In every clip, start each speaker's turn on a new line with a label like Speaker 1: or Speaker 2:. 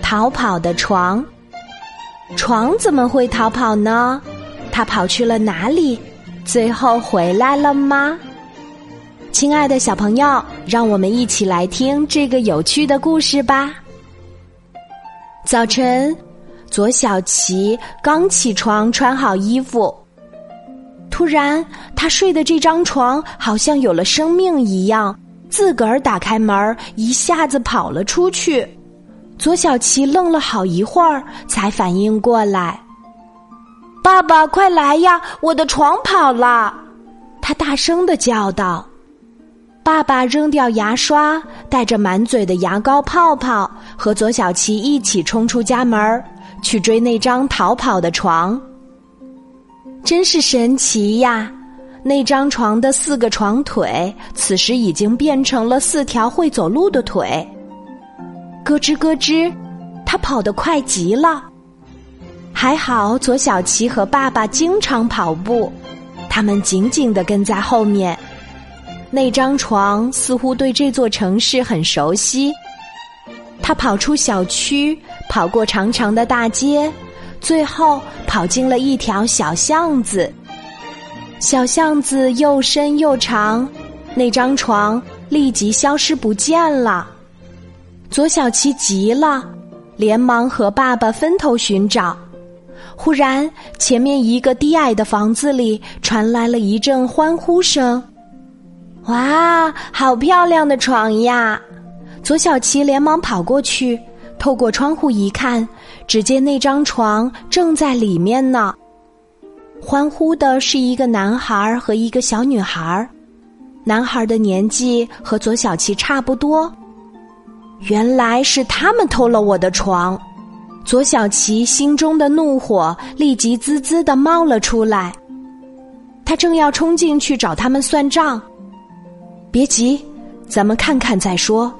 Speaker 1: 逃跑的床。床怎么会逃跑呢？它跑去了哪里？最后回来了吗？亲爱的小朋友，让我们一起来听这个有趣的故事吧。早晨，左小琪刚起床，穿好衣服，突然他睡的这张床好像有了生命一样，自个儿打开门，一下子跑了出去。左小琪愣了好一会儿，才反应过来。爸爸，快来呀！我的床跑了！他大声的叫道。爸爸扔掉牙刷，带着满嘴的牙膏泡泡，和左小琪一起冲出家门去追那张逃跑的床。真是神奇呀！那张床的四个床腿，此时已经变成了四条会走路的腿。咯吱咯吱，他跑得快极了。还好，左小琪和爸爸经常跑步，他们紧紧的跟在后面。那张床似乎对这座城市很熟悉。他跑出小区，跑过长长的大街，最后跑进了一条小巷子。小巷子又深又长，那张床立即消失不见了。左小琪急了，连忙和爸爸分头寻找。忽然，前面一个低矮的房子里传来了一阵欢呼声。“哇，好漂亮的床呀！”左小琪连忙跑过去，透过窗户一看，只见那张床正在里面呢。欢呼的是一个男孩和一个小女孩，男孩的年纪和左小琪差不多。原来是他们偷了我的床。左小琪心中的怒火立即滋滋的冒了出来，他正要冲进去找他们算账。别急，咱们看看再说。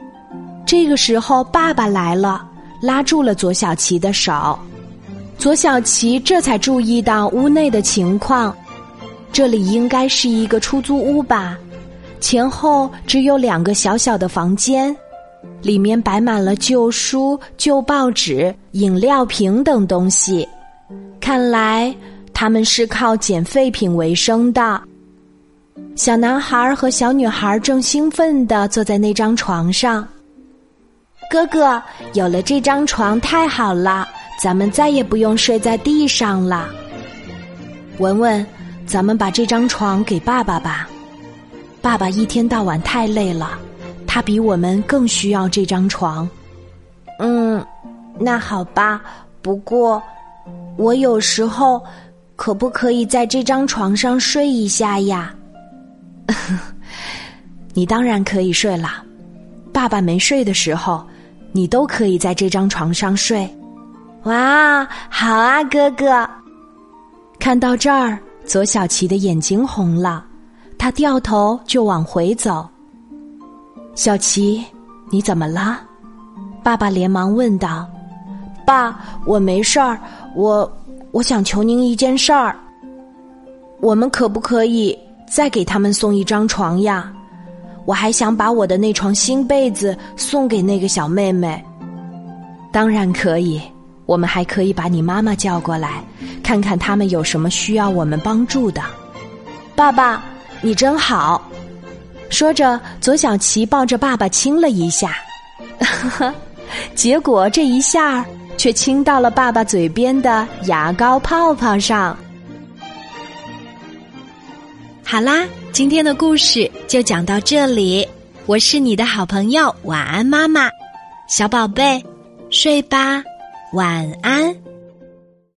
Speaker 1: 这个时候，爸爸来了，拉住了左小琪的手。左小琪这才注意到屋内的情况，这里应该是一个出租屋吧？前后只有两个小小的房间。里面摆满了旧书、旧报纸、饮料瓶等东西，看来他们是靠捡废品为生的。小男孩和小女孩正兴奋地坐在那张床上。哥哥，有了这张床太好了，咱们再也不用睡在地上了。文文，咱们把这张床给爸爸吧，爸爸一天到晚太累了。他比我们更需要这张床。嗯，那好吧。不过，我有时候可不可以在这张床上睡一下呀？你当然可以睡了。爸爸没睡的时候，你都可以在这张床上睡。哇，好啊，哥哥！看到这儿，左小琪的眼睛红了，他掉头就往回走。小琪，你怎么了？爸爸连忙问道。爸，我没事儿，我我想求您一件事儿。我们可不可以再给他们送一张床呀？我还想把我的那床新被子送给那个小妹妹。当然可以，我们还可以把你妈妈叫过来，看看他们有什么需要我们帮助的。爸爸，你真好。说着，左小琪抱着爸爸亲了一下，结果这一下却亲到了爸爸嘴边的牙膏泡泡上。好啦，今天的故事就讲到这里，我是你的好朋友晚安妈妈，小宝贝，睡吧，晚安。